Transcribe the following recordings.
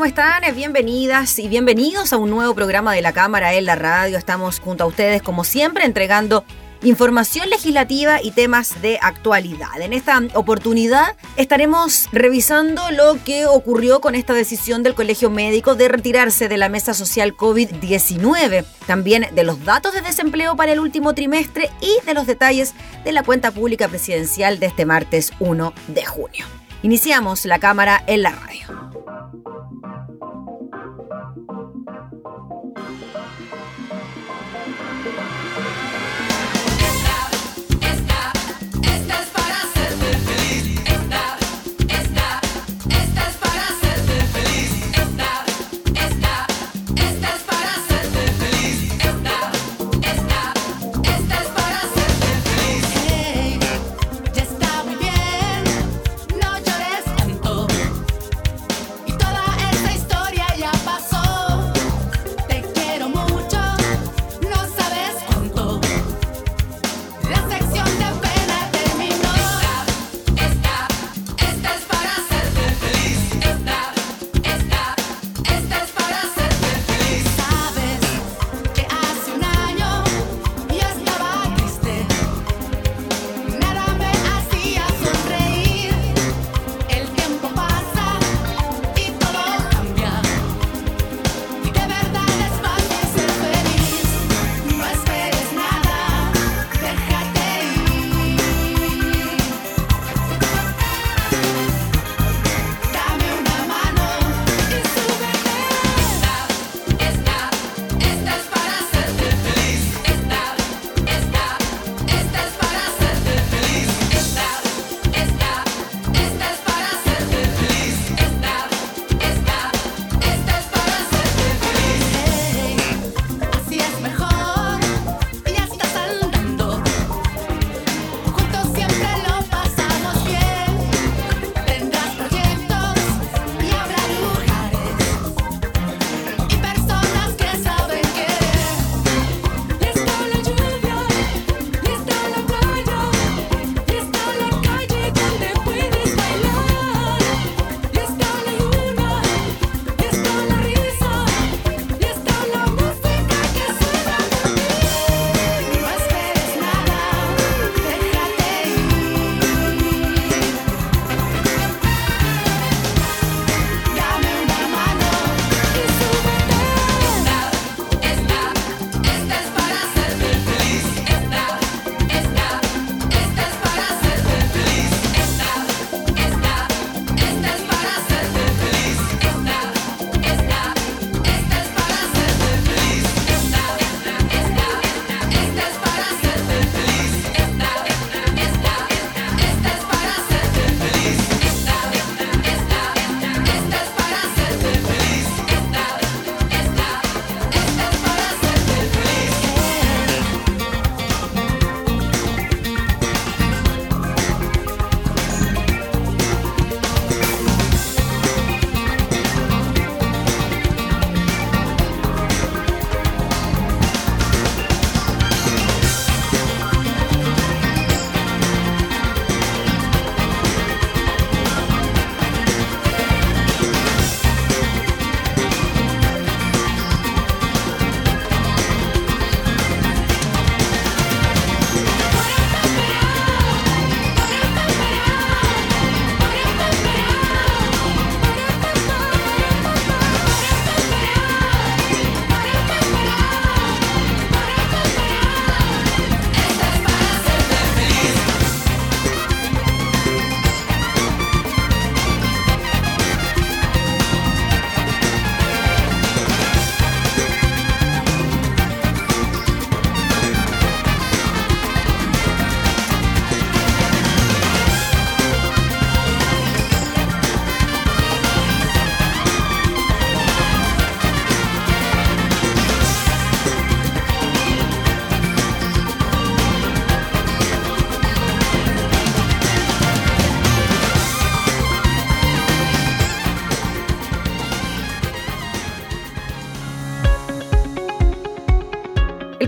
¿Cómo están? Bienvenidas y bienvenidos a un nuevo programa de la Cámara en la Radio. Estamos junto a ustedes, como siempre, entregando información legislativa y temas de actualidad. En esta oportunidad estaremos revisando lo que ocurrió con esta decisión del Colegio Médico de retirarse de la mesa social COVID-19, también de los datos de desempleo para el último trimestre y de los detalles de la cuenta pública presidencial de este martes 1 de junio. Iniciamos la cámara en la radio.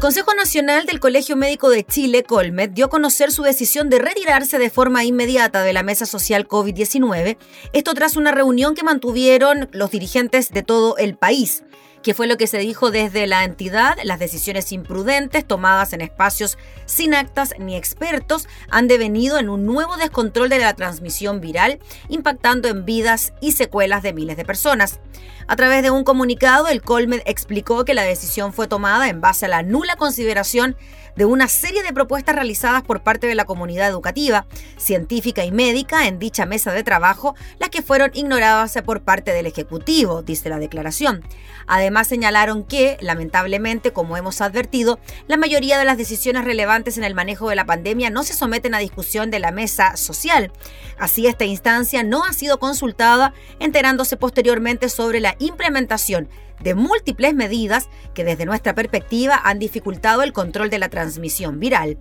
Consejo Nacional del Colegio Médico de Chile, Colmet, dio a conocer su decisión de retirarse de forma inmediata de la mesa social COVID-19, esto tras una reunión que mantuvieron los dirigentes de todo el país que fue lo que se dijo desde la entidad, las decisiones imprudentes tomadas en espacios sin actas ni expertos han devenido en un nuevo descontrol de la transmisión viral, impactando en vidas y secuelas de miles de personas. A través de un comunicado, el Colmed explicó que la decisión fue tomada en base a la nula consideración de una serie de propuestas realizadas por parte de la comunidad educativa, científica y médica en dicha mesa de trabajo, las que fueron ignoradas por parte del Ejecutivo, dice la declaración. Además señalaron que, lamentablemente, como hemos advertido, la mayoría de las decisiones relevantes en el manejo de la pandemia no se someten a discusión de la mesa social. Así, esta instancia no ha sido consultada, enterándose posteriormente sobre la implementación de múltiples medidas que desde nuestra perspectiva han dificultado el control de la transmisión viral.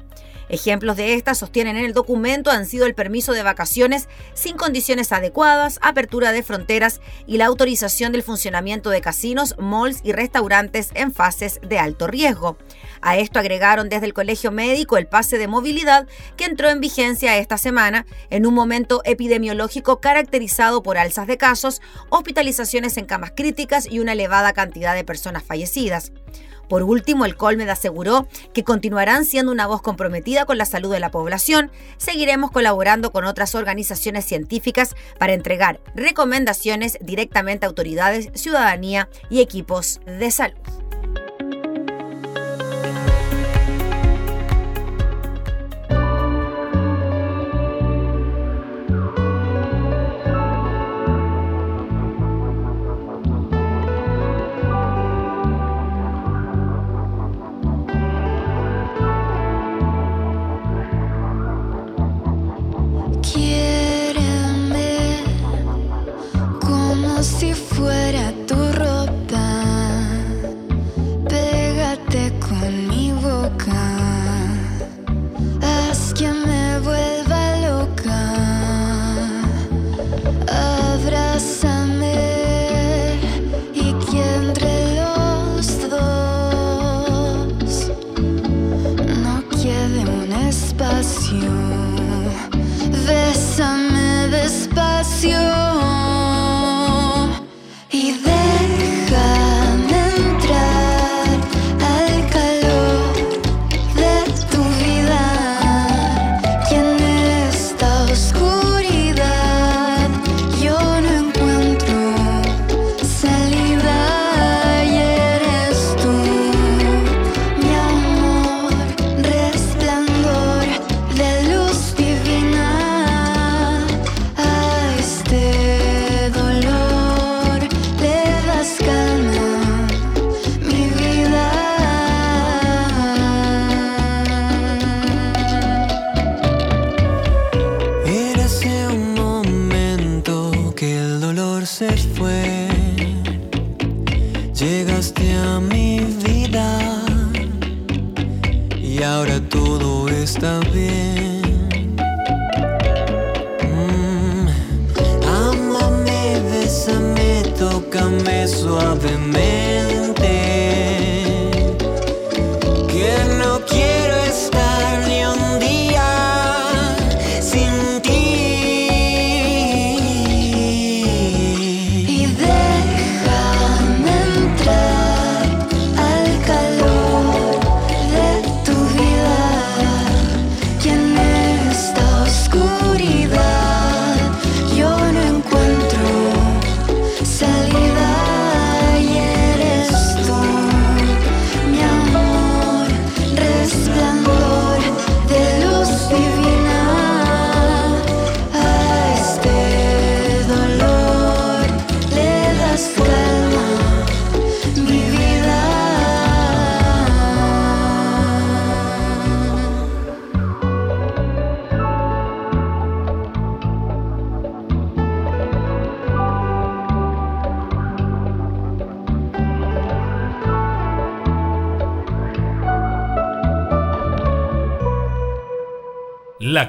Ejemplos de estas sostienen en el documento han sido el permiso de vacaciones sin condiciones adecuadas, apertura de fronteras y la autorización del funcionamiento de casinos, malls y restaurantes en fases de alto riesgo. A esto agregaron desde el Colegio Médico el pase de movilidad que entró en vigencia esta semana en un momento epidemiológico caracterizado por alzas de casos, hospitalizaciones en camas críticas y una elevada cantidad de personas fallecidas. Por último, el Colmed aseguró que continuarán siendo una voz comprometida con la salud de la población. Seguiremos colaborando con otras organizaciones científicas para entregar recomendaciones directamente a autoridades, ciudadanía y equipos de salud.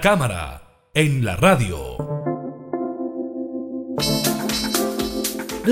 Cámara en la radio.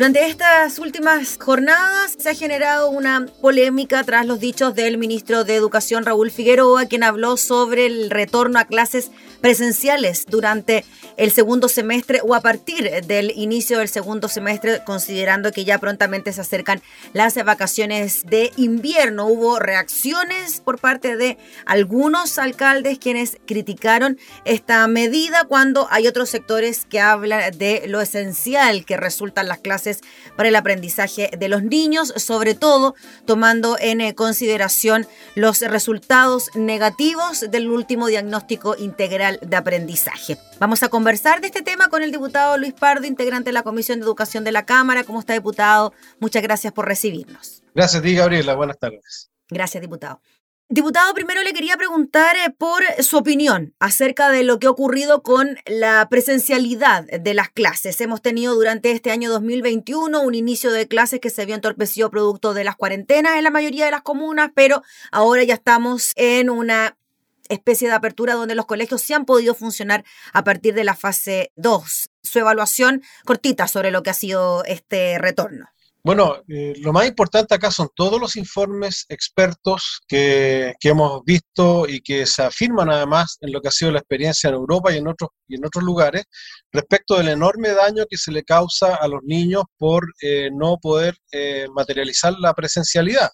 Durante estas últimas jornadas se ha generado una polémica tras los dichos del ministro de Educación Raúl Figueroa, quien habló sobre el retorno a clases presenciales durante el segundo semestre o a partir del inicio del segundo semestre, considerando que ya prontamente se acercan las vacaciones de invierno. Hubo reacciones por parte de algunos alcaldes quienes criticaron esta medida cuando hay otros sectores que hablan de lo esencial que resultan las clases para el aprendizaje de los niños, sobre todo tomando en eh, consideración los resultados negativos del último diagnóstico integral de aprendizaje. Vamos a conversar de este tema con el diputado Luis Pardo, integrante de la Comisión de Educación de la Cámara. ¿Cómo está, diputado? Muchas gracias por recibirnos. Gracias a ti, Gabriela. Buenas tardes. Gracias, diputado. Diputado, primero le quería preguntar eh, por su opinión acerca de lo que ha ocurrido con la presencialidad de las clases. Hemos tenido durante este año 2021 un inicio de clases que se vio entorpecido producto de las cuarentenas en la mayoría de las comunas, pero ahora ya estamos en una especie de apertura donde los colegios sí han podido funcionar a partir de la fase 2. Su evaluación cortita sobre lo que ha sido este retorno. Bueno, eh, lo más importante acá son todos los informes expertos que, que, hemos visto y que se afirman además en lo que ha sido la experiencia en Europa y en otros, y en otros lugares respecto del enorme daño que se le causa a los niños por eh, no poder eh, materializar la presencialidad.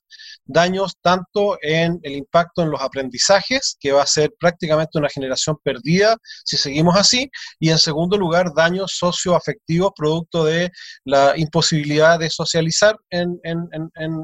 Daños tanto en el impacto en los aprendizajes, que va a ser prácticamente una generación perdida si seguimos así, y en segundo lugar, daños socioafectivos producto de la imposibilidad de socializar en,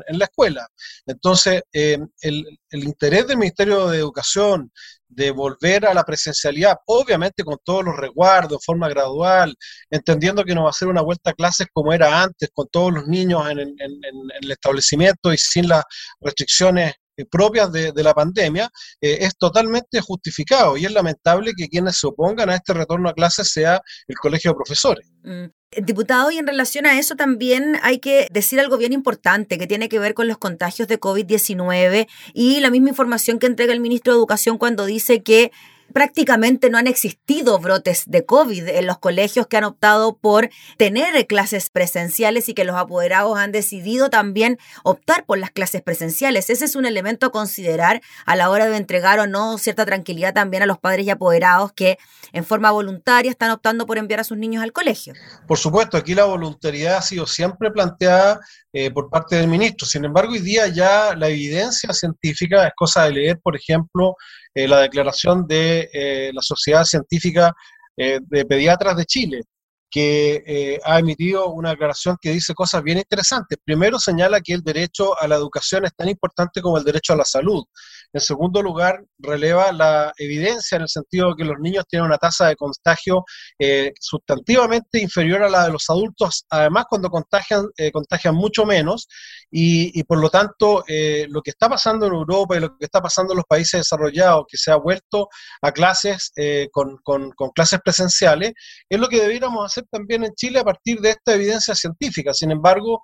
la escuela. Entonces, eh, el, el interés del Ministerio de Educación de volver a la presencialidad, obviamente con todos los resguardos, de forma gradual, entendiendo que no va a ser una vuelta a clases como era antes, con todos los niños en, el establecimiento y sin las restricciones eh, propias de, la pandemia, eh, es totalmente justificado y es lamentable que quienes se opongan a este retorno a clases sea el Colegio de Profesores. Mm. Diputado, y en relación a eso también hay que decir algo bien importante que tiene que ver con los contagios de COVID-19 y la misma información que entrega el ministro de Educación cuando dice que prácticamente no han existido brotes de COVID en los colegios que han optado por tener clases presenciales y que los apoderados han decidido también optar por las clases presenciales. Ese es un elemento a considerar a la hora de entregar o no cierta tranquilidad también a los padres y apoderados que en forma voluntaria están optando por enviar a sus niños al colegio. Por supuesto, aquí la voluntariedad ha sido siempre planteada eh, por parte del ministro. Sin embargo, hoy día ya la evidencia científica es cosa de leer, por ejemplo, eh, la declaración de eh, la Sociedad Científica de Pediatras de Chile, que ha emitido una declaración que dice cosas bien interesantes. Primero señala que el derecho a la educación es tan importante como el derecho a la salud. En segundo lugar, releva la evidencia en el sentido de que los niños tienen una tasa de contagio eh, sustantivamente inferior a la de los adultos, además cuando contagian, eh, contagian mucho menos, y, por lo tanto eh, lo que está pasando en Europa y lo que está pasando en los países desarrollados, que se ha vuelto a clases con, con, clases presenciales, es lo que debiéramos hacer también en Chile a partir de esta evidencia científica. Sin embargo,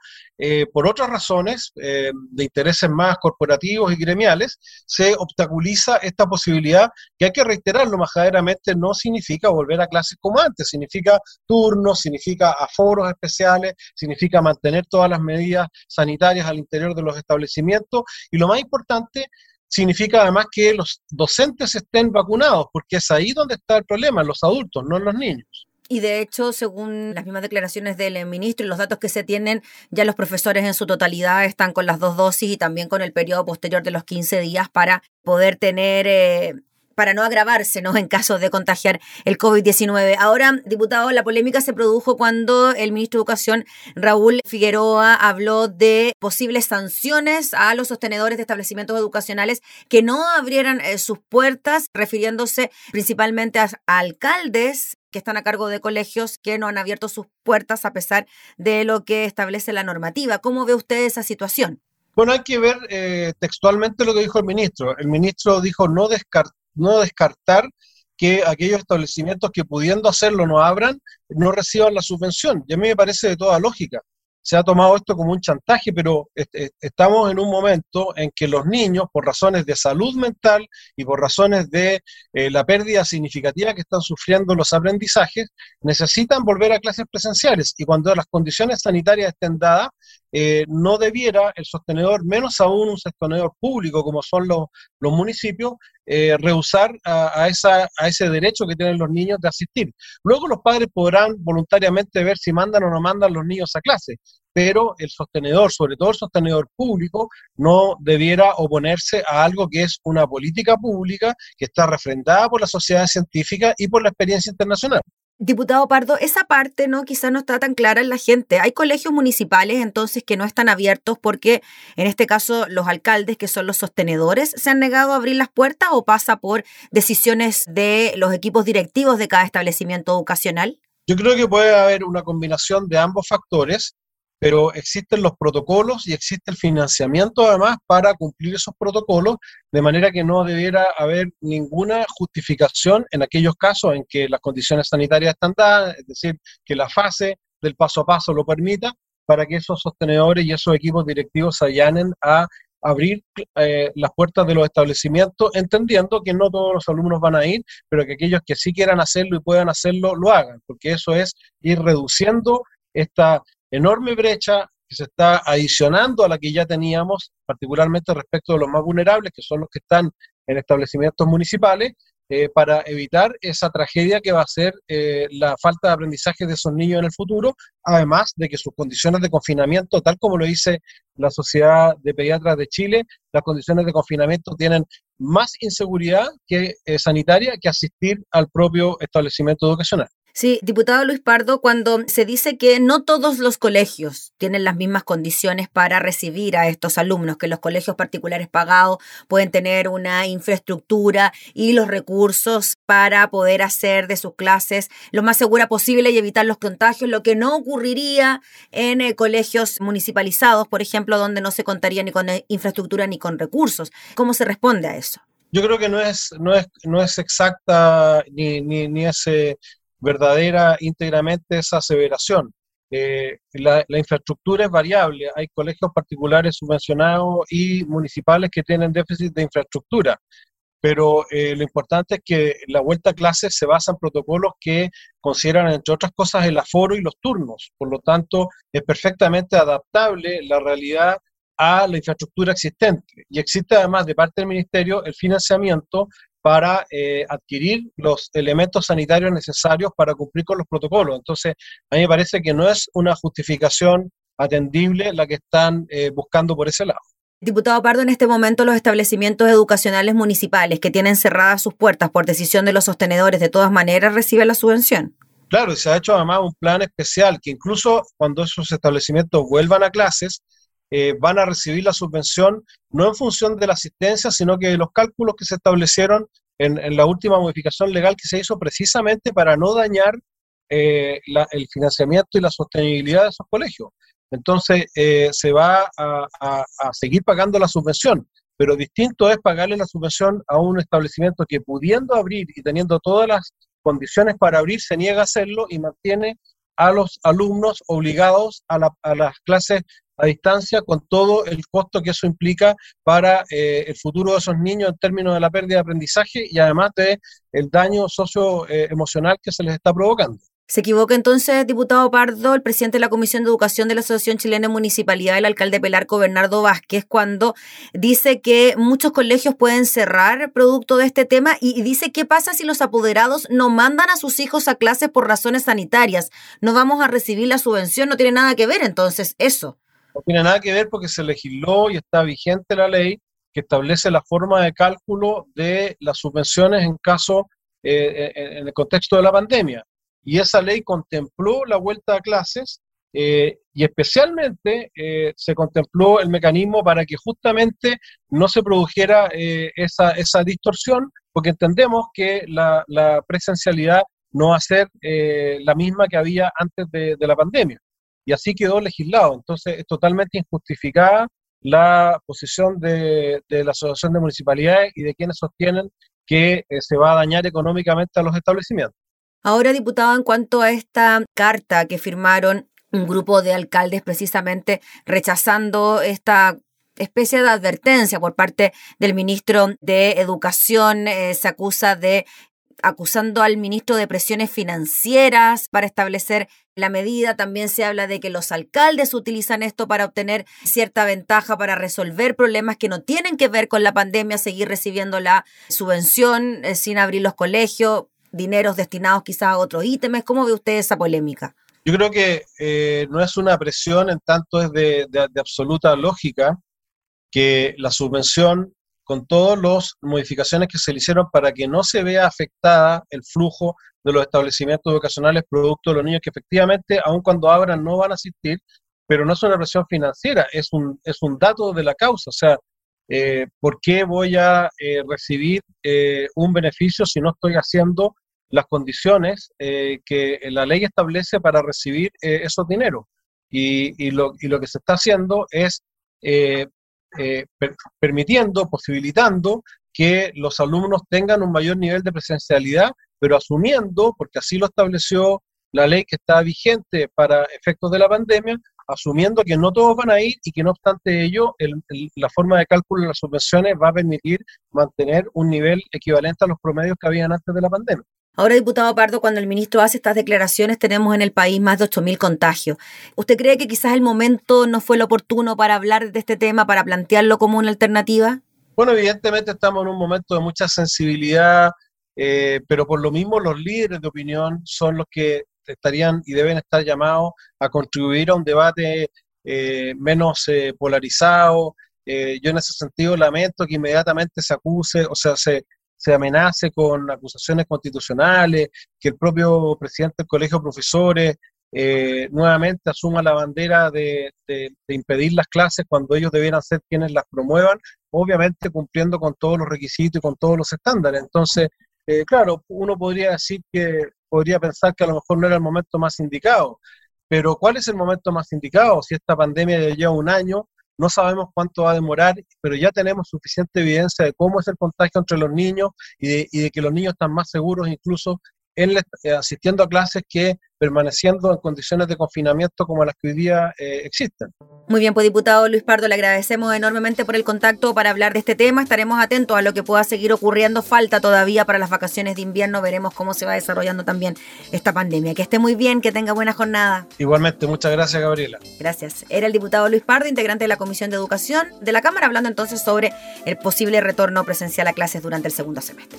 por otras razones de intereses más corporativos y gremiales, se obstaculiza esta posibilidad que hay que reiterarlo majaderamente, no significa volver a clases como antes, significa turnos, significa aforos especiales, significa mantener todas las medidas sanitarias al interior de los establecimientos y lo más importante, significa además que los docentes estén vacunados, porque es ahí donde está el problema, los adultos, no los niños. Y de hecho, según las mismas declaraciones del ministro y los datos que se tienen, ya los profesores en su totalidad están con las dos dosis y también con el periodo posterior de los 15 días para poder tener eh, para no agravarse ¿no? en caso de contagiar el COVID-19. Ahora, diputado, la polémica se produjo cuando el ministro de Educación, Raúl Figueroa, habló de posibles sanciones a los sostenedores de establecimientos educacionales que no abrieran eh, sus puertas, refiriéndose principalmente a alcaldes que están a cargo de colegios que no han abierto sus puertas a pesar de lo que establece la normativa. ¿Cómo ve usted esa situación? Bueno, hay que ver eh, textualmente lo que dijo el ministro. El ministro dijo no descartar no descartar que aquellos establecimientos que pudiendo hacerlo no abran, no reciban la subvención. Y a mí me parece de toda lógica. Se ha tomado esto como un chantaje, pero estamos en un momento en que los niños, por razones de salud mental y por razones de eh, la pérdida significativa que están sufriendo los aprendizajes, necesitan volver a clases presenciales. Y cuando las condiciones sanitarias estén dadas, eh, no debiera el sostenedor, menos aún un sostenedor público como son los, municipios, eh, rehusar a, esa, a ese derecho que tienen los niños de asistir. Luego los padres podrán voluntariamente ver si mandan o no mandan los niños a clase, pero el sostenedor, sobre todo el sostenedor público, no debiera oponerse a algo que es una política pública que está refrendada por la sociedad científica y por la experiencia internacional. Diputado Pardo, esa parte no quizás no está tan clara en la gente. Hay colegios municipales entonces que no están abiertos porque en este caso los alcaldes, que son los sostenedores, se han negado a abrir las puertas o pasa por decisiones de los equipos directivos de cada establecimiento educacional. Yo creo que puede haber una combinación de ambos factores pero existen los protocolos y existe el financiamiento además para cumplir esos protocolos, de manera que no debiera haber ninguna justificación en aquellos casos en que las condiciones sanitarias están dadas, es decir, que la fase del paso a paso lo permita, para que esos sostenedores y esos equipos directivos se allanen a abrir eh, las puertas de los establecimientos, entendiendo que no todos los alumnos van a ir, pero que aquellos que sí quieran hacerlo y puedan hacerlo, lo hagan, porque eso es ir reduciendo esta enorme brecha que se está adicionando a la que ya teníamos, particularmente respecto de los más vulnerables, que son los que están en establecimientos municipales, eh, para evitar esa tragedia que va a ser eh, la falta de aprendizaje de esos niños en el futuro, además de que sus condiciones de confinamiento, tal como lo dice la Sociedad de Pediatras de Chile, las condiciones de confinamiento tienen más inseguridad que, eh, sanitaria que asistir al propio establecimiento educacional. Sí, diputado Luis Pardo, cuando se dice que no todos los colegios tienen las mismas condiciones para recibir a estos alumnos, que los colegios particulares pagados pueden tener una infraestructura y los recursos para poder hacer de sus clases lo más segura posible y evitar los contagios, lo que no ocurriría en eh, colegios municipalizados, por ejemplo, donde no se contaría ni con eh, infraestructura ni con recursos. ¿Cómo se responde a eso? Yo creo que no es, no es, no es exacta ni, ni, ni verdadera íntegramente esa aseveración. Eh, la, infraestructura es variable, hay colegios particulares subvencionados y municipales que tienen déficit de infraestructura, pero eh, lo importante es que la vuelta a clases se basa en protocolos que consideran, entre otras cosas, el aforo y los turnos, por lo tanto, es perfectamente adaptable la realidad a la infraestructura existente. Y existe además de parte del Ministerio el financiamiento para eh, adquirir los elementos sanitarios necesarios para cumplir con los protocolos. Entonces, a mí me parece que no es una justificación atendible la que están eh, buscando por ese lado. Diputado Pardo, en este momento los establecimientos educacionales municipales que tienen cerradas sus puertas por decisión de los sostenedores, de todas maneras reciben la subvención. Claro, y se ha hecho además un plan especial que incluso cuando esos establecimientos vuelvan a clases, eh, van a recibir la subvención no en función de la asistencia, sino que de los cálculos que se establecieron en, la última modificación legal que se hizo precisamente para no dañar eh, el financiamiento y la sostenibilidad de esos colegios. Entonces, eh, se va a, seguir pagando la subvención, pero distinto es pagarle la subvención a un establecimiento que pudiendo abrir y teniendo todas las condiciones para abrir, se niega a hacerlo y mantiene a los alumnos obligados a, a las clases a distancia con todo el costo que eso implica para eh, el futuro de esos niños en términos de la pérdida de aprendizaje y además de el daño socioemocional que se les está provocando. ¿Se equivoca entonces, diputado Pardo, el presidente de la Comisión de Educación de la Asociación Chilena de Municipalidad, el alcalde Pelarco Bernardo Vázquez, cuando dice que muchos colegios pueden cerrar producto de este tema y dice qué pasa si los apoderados no mandan a sus hijos a clases por razones sanitarias? No vamos a recibir la subvención, no tiene nada que ver entonces eso. No tiene nada que ver porque se legisló y está vigente la ley que establece la forma de cálculo de las subvenciones en caso, eh, en el contexto de la pandemia. Y esa ley contempló la vuelta a clases eh, y especialmente eh, se contempló el mecanismo para que justamente no se produjera esa, esa, distorsión, porque entendemos que la, presencialidad no va a ser la misma que había antes de la pandemia y así quedó legislado. Entonces es totalmente injustificada la posición de, la Asociación de Municipalidades y de quienes sostienen que eh, se va a dañar económicamente a los establecimientos. Ahora, diputado, en cuanto a esta carta que firmaron un grupo de alcaldes precisamente rechazando esta especie de advertencia por parte del ministro de Educación. Eh, se acusa de acusando al ministro de presiones financieras para establecer la medida. También se habla de que los alcaldes utilizan esto para obtener cierta ventaja, para resolver problemas que no tienen que ver con la pandemia, seguir recibiendo la subvención eh, sin abrir los colegios, dineros destinados quizás a otros ítems. ¿Cómo ve usted esa polémica? Yo creo que eh, no es una presión, en tanto es de absoluta lógica que la subvención con todas las modificaciones que se le hicieron para que no se vea afectada el flujo de los establecimientos educacionales producto de los niños que efectivamente, aun cuando abran, no van a asistir, pero no es una presión financiera, es un, es un dato de la causa. O sea, eh, ¿por qué voy a eh, recibir eh, un beneficio si no estoy haciendo las condiciones que la ley establece para recibir esos dineros? Y, y, lo, y, lo, que se está haciendo es eh, permitiendo, posibilitando que los alumnos tengan un mayor nivel de presencialidad, pero asumiendo, porque así lo estableció la ley que está vigente para efectos de la pandemia, asumiendo que no todos van a ir y que no obstante ello, la forma de cálculo de las subvenciones va a permitir mantener un nivel equivalente a los promedios que habían antes de la pandemia. Ahora, diputado Pardo, cuando el ministro hace estas declaraciones, tenemos en el país más de 8.000 contagios. ¿Usted cree que quizás el momento no fue lo oportuno para hablar de este tema, para plantearlo como una alternativa? Bueno, evidentemente estamos en un momento de mucha sensibilidad, eh, pero por lo mismo los líderes de opinión son los que estarían y deben estar llamados a contribuir a un debate eh, menos eh, polarizado. yo en ese sentido lamento que inmediatamente se acuse, o sea, se, se amenace con acusaciones constitucionales, que el propio presidente del Colegio de Profesores eh, nuevamente asuma la bandera de, impedir las clases cuando ellos debieran ser quienes las promuevan, obviamente cumpliendo con todos los requisitos y con todos los estándares. Entonces, eh, claro, uno podría decir que, podría pensar que a lo mejor no era el momento más indicado, pero ¿cuál es el momento más indicado? Si esta pandemia ya lleva un año, no sabemos cuánto va a demorar, pero ya tenemos suficiente evidencia de cómo es el contagio entre los niños y de, que los niños están más seguros incluso eh, asistiendo a clases que permaneciendo en condiciones de confinamiento como las que hoy día eh, existen. Muy bien, pues diputado Luis Pardo, le agradecemos enormemente por el contacto para hablar de este tema. Estaremos atentos a lo que pueda seguir ocurriendo. Falta todavía para las vacaciones de invierno. Veremos cómo se va desarrollando también esta pandemia. Que esté muy bien, que tenga buena jornada. Igualmente, muchas gracias, Gabriela. Gracias. Era el diputado Luis Pardo, integrante de la Comisión de Educación de la Cámara, hablando entonces sobre el posible retorno presencial a clases durante el segundo semestre.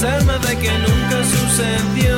Convencerme de que nunca sucedió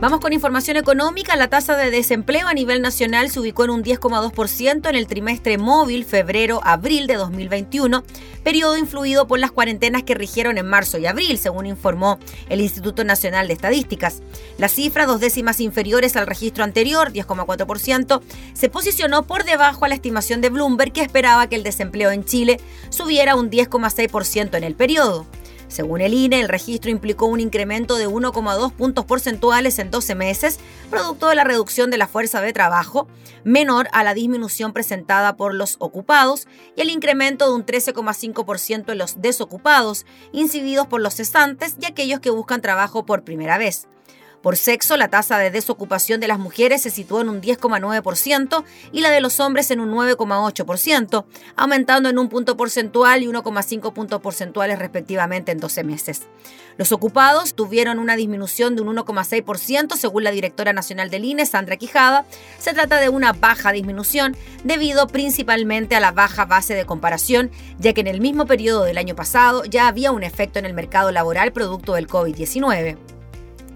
Vamos con información económica. La tasa de desempleo a nivel nacional se ubicó en un 10,2% en el trimestre móvil febrero-abril de 2021, periodo influido por las cuarentenas que rigieron en marzo y abril, según informó el Instituto Nacional de Estadísticas. La cifra, dos décimas inferiores al registro anterior, 10,4%, se posicionó por debajo a la estimación de Bloomberg, que esperaba que el desempleo en Chile subiera un 10,6% en el periodo. Según el INE, el registro implicó un incremento de 1,2 puntos porcentuales en 12 meses, producto de la reducción de la fuerza de trabajo, menor a la disminución presentada por los ocupados, y el incremento de un 13,5% en los desocupados, incididos por los cesantes y aquellos que buscan trabajo por primera vez. Por sexo, la tasa de desocupación de las mujeres se situó en un 10,9% y la de los hombres en un 9,8%, aumentando en un punto porcentual y 1,5 puntos porcentuales respectivamente en 12 meses. Los ocupados tuvieron una disminución de un 1,6% según la directora nacional del INE, Sandra Quijada. Se trata de una baja disminución debido principalmente a la baja base de comparación, ya que en el mismo periodo del año pasado ya había un efecto en el mercado laboral producto del COVID-19.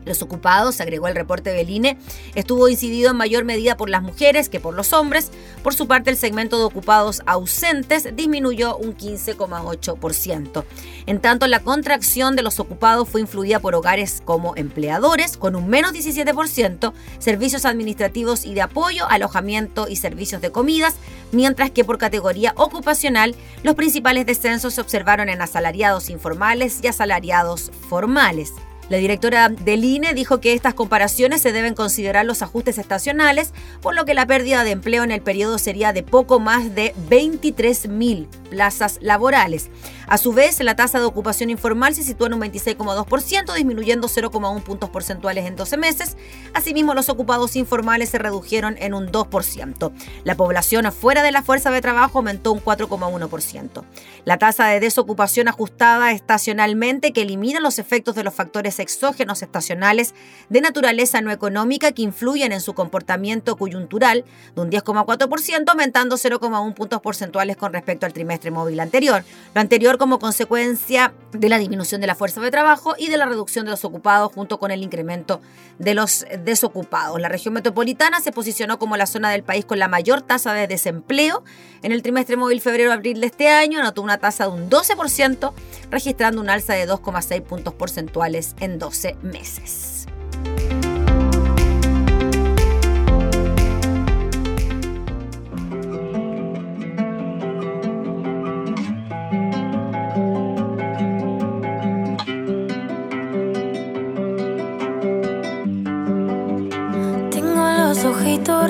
Los ocupados, agregó el reporte del INE, estuvo incidido en mayor medida por las mujeres que por los hombres. Por su parte, el segmento de ocupados ausentes disminuyó un 15,8%. En tanto, la contracción de los ocupados fue influida por hogares como empleadores, con un menos 17%, servicios administrativos y de apoyo, alojamiento y servicios de comidas, mientras que por categoría ocupacional, los principales descensos se observaron en asalariados informales y asalariados formales. La directora del INE dijo que estas comparaciones se deben considerar los ajustes estacionales, por lo que la pérdida de empleo en el periodo sería de poco más de 23.000 plazas laborales. A su vez, la tasa de ocupación informal se sitúa en un 26,2%, disminuyendo 0,1 puntos porcentuales en 12 meses. Asimismo, los ocupados informales se redujeron en un 2%. La población fuera de la fuerza de trabajo aumentó un 4,1%. La tasa de desocupación ajustada estacionalmente, que elimina los efectos de los factores exógenos estacionales de naturaleza no económica que influyen en su comportamiento coyuntural, de un 10,4%, aumentando 0,1 puntos porcentuales con respecto al trimestre móvil anterior. Lo anterior como consecuencia de la disminución de la fuerza de trabajo y de la reducción de los ocupados junto con el incremento de los desocupados. La región metropolitana se posicionó como la zona del país con la mayor tasa de desempleo. En el trimestre móvil febrero-abril de este año anotó una tasa de un 12%, registrando un alza de 2,6 puntos porcentuales en 12 meses.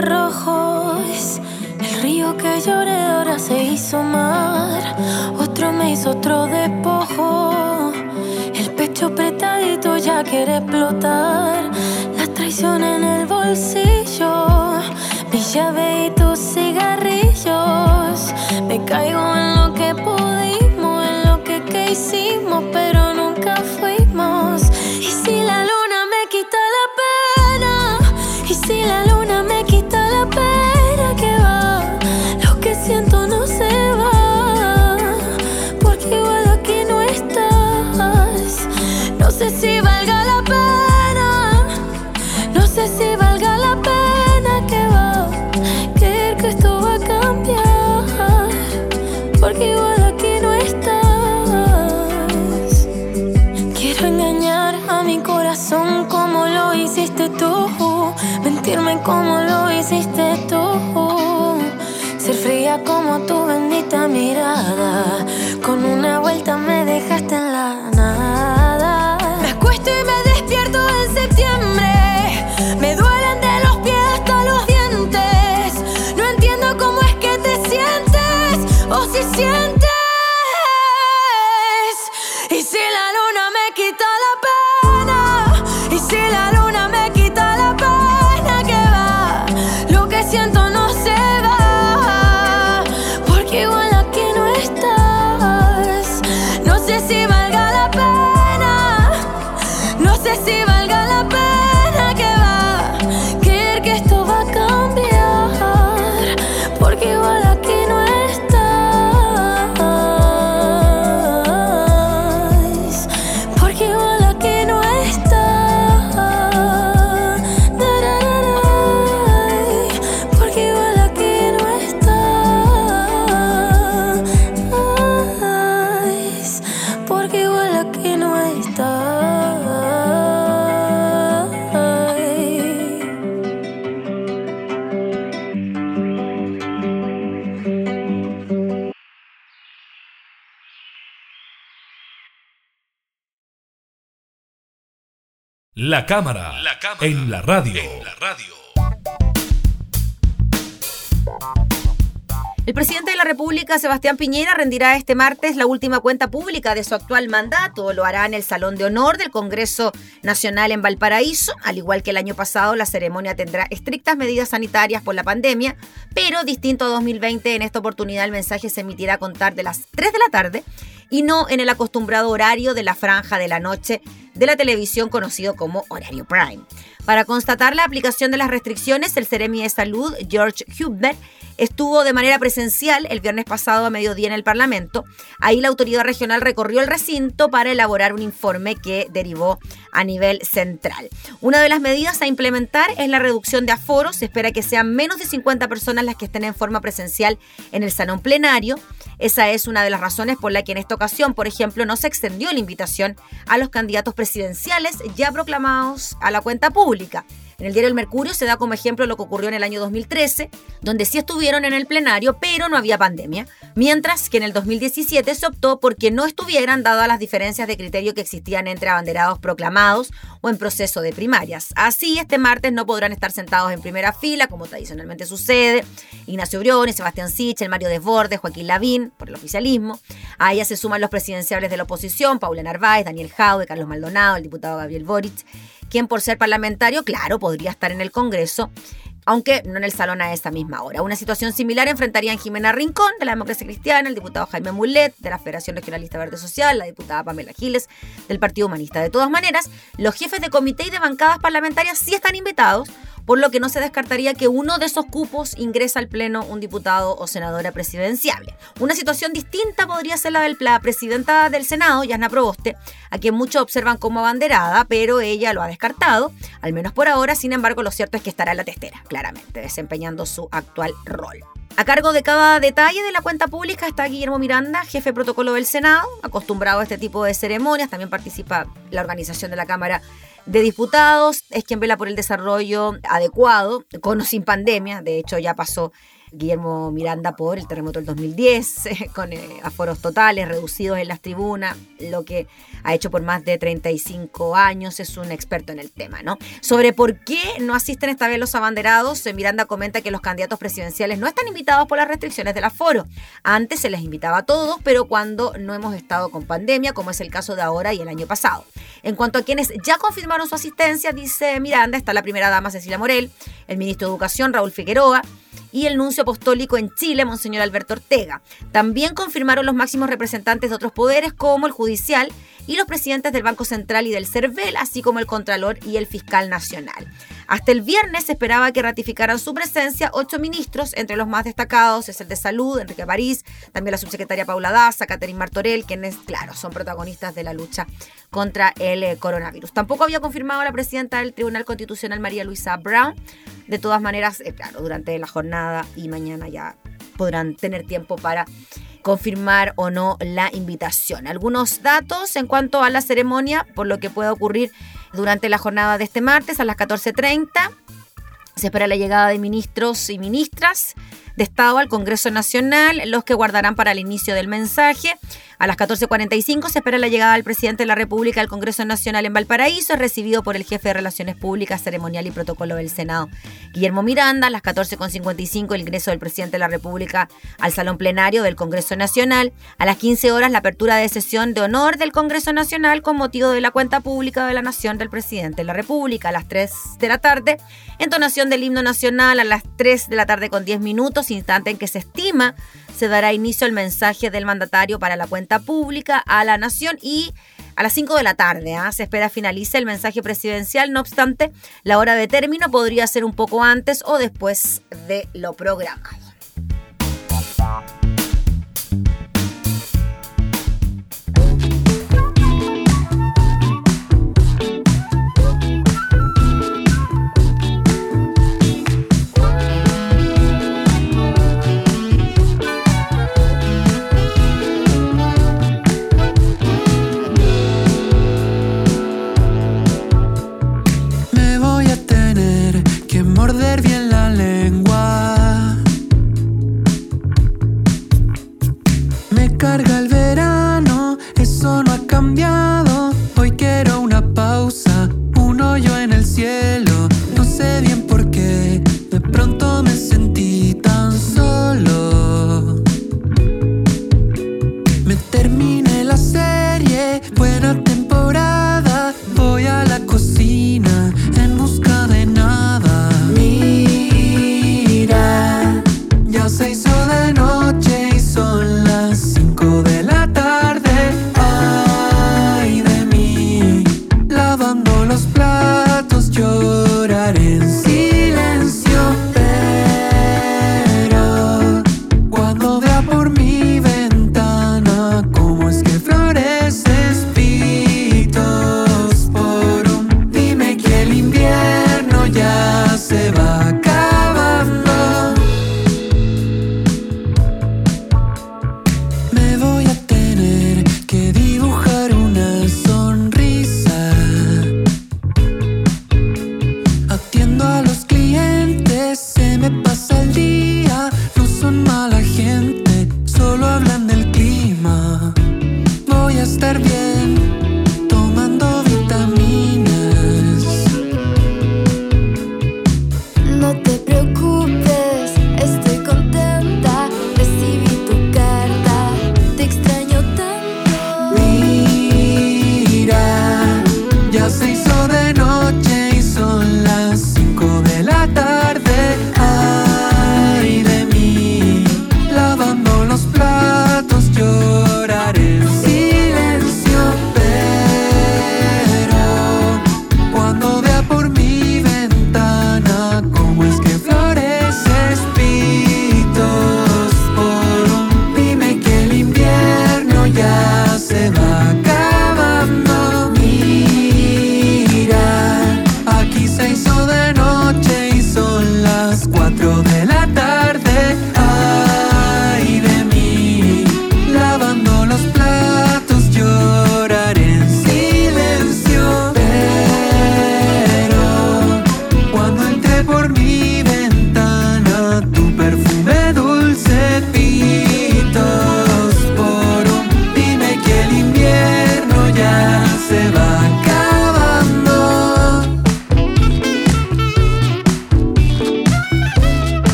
Rojos. El río que lloré ahora se hizo mar. Otro me hizo otro despojo. El pecho apretadito ya quiere explotar. La traición en el bolsillo. Mi llave y tus cigarrillos. Me caigo en lo que pudimos, en lo que, que hicimos, pero nunca fuimos. Como La cámara, en la radio. El presidente de la República, Sebastián Piñera, rendirá este martes la última cuenta pública de su actual mandato. Lo hará en el Salón de Honor del Congreso Nacional en Valparaíso. Al igual que el año pasado, la ceremonia tendrá estrictas medidas sanitarias por la pandemia, pero distinto a 2020, en esta oportunidad el mensaje se emitirá a contar de las 3 de la tarde y no en el acostumbrado horario de la franja de la noche de la televisión conocido como horario prime. Para constatar la aplicación de las restricciones, el Ceremi de Salud, George Hubner, estuvo de manera presencial el viernes pasado a mediodía en el Parlamento. Ahí la autoridad regional recorrió el recinto para elaborar un informe que derivó a nivel central. Una de las medidas a implementar es la reducción de aforos. Se espera que sean menos de 50 personas las que estén en forma presencial en el salón plenario. Esa es una de las razones por la que en esta ocasión, por ejemplo, no se extendió la invitación a los candidatos presidenciales ya proclamados a la cuenta pública. En el diario El Mercurio se da como ejemplo lo que ocurrió en el año 2013, donde sí estuvieron en el plenario, pero no había pandemia, mientras que en el 2017 se optó porque no estuvieran dadas las diferencias de criterio que existían entre abanderados proclamados o en proceso de primarias. Así, este martes no podrán estar sentados en primera fila, como tradicionalmente sucede, Ignacio Briones, Sebastián Sichel, Mario Desbordes, Joaquín Lavín, por el oficialismo. A ella se suman los presidenciables de la oposición, Paula Narváez, Daniel Jaude, Carlos Maldonado, el diputado Gabriel Boric, quien por ser parlamentario, claro, podría estar en el Congreso, aunque no en el salón a esa misma hora. Una situación similar enfrentarían Jimena Rincón, de la Democracia Cristiana, el diputado Jaime Mulet, de la Federación Regionalista Verde Social, la diputada Pamela Giles, del Partido Humanista. De todas maneras, los jefes de comité y de bancadas parlamentarias sí están invitados, por lo que no se descartaría que uno de esos cupos ingresa al Pleno un diputado o senadora presidenciable. Una situación distinta podría ser la de la presidenta del Senado, Yasna Proboste, a quien muchos observan como abanderada, pero ella lo ha descartado, al menos por ahora, sin embargo, lo cierto es que estará en la testera, claramente, desempeñando su actual rol. A cargo de cada detalle de la cuenta pública está Guillermo Miranda, jefe de protocolo del Senado, acostumbrado a este tipo de ceremonias, también participa la organización de la Cámara de Diputados, es quien vela por el desarrollo adecuado, con o sin pandemia, de hecho ya pasó Guillermo Miranda por el terremoto del 2010, con eh, aforos totales reducidos en las tribunas, lo que ha hecho por más de 35 años, es un experto en el tema, ¿no? Sobre por qué no asisten esta vez los abanderados, eh, Miranda comenta que los candidatos presidenciales no están invitados por las restricciones del aforo. Antes se les invitaba a todos, pero cuando no hemos estado con pandemia, como es el caso de ahora y el año pasado. En cuanto a quienes ya confirmaron su asistencia, dice Miranda, está la primera dama Cecilia Morel, el ministro de Educación Raúl Figueroa, y el nuncio apostólico en Chile, Monseñor Alberto Ortega. También confirmaron los máximos representantes de otros poderes, como el judicial y los presidentes del Banco Central y del CERVEL, así como el Contralor y el Fiscal Nacional. Hasta el viernes se esperaba que ratificaran su presencia ocho ministros, entre los más destacados es el de Salud, Enrique París, también la subsecretaria Paula Daza, Catherine Martorell, quienes, claro, son protagonistas de la lucha contra el eh, coronavirus. Tampoco había confirmado la presidenta del Tribunal Constitucional, María Luisa Brown. De todas maneras, eh, claro, durante la jornada y mañana ya podrán tener tiempo para confirmar o no la invitación. Algunos datos en cuanto a la ceremonia, por lo que puede ocurrir durante la jornada de este martes a las 14.30. Se espera la llegada de ministros y ministras de Estado al Congreso Nacional, los que guardarán para el inicio del mensaje. A las 14.45 se espera la llegada del presidente de la República al Congreso Nacional en Valparaíso, recibido por el jefe de Relaciones Públicas, Ceremonial y Protocolo del Senado, Guillermo Miranda. A las 14.55 el ingreso del presidente de la República al Salón Plenario del Congreso Nacional. A las 15 horas la apertura de sesión de honor del Congreso Nacional con motivo de la cuenta pública de la Nación del presidente de la República. A las 3 de la tarde, entonación del himno nacional. A las 3 de la tarde con 10 minutos, instante en que se estima se dará inicio al mensaje del mandatario para la cuenta pública a la nación y a las 5 de la tarde ¿ah? se espera finalice el mensaje presidencial. No obstante, la hora de término podría ser un poco antes o después de lo programado. la gente, solo hablan del clima. Voy a estar bien.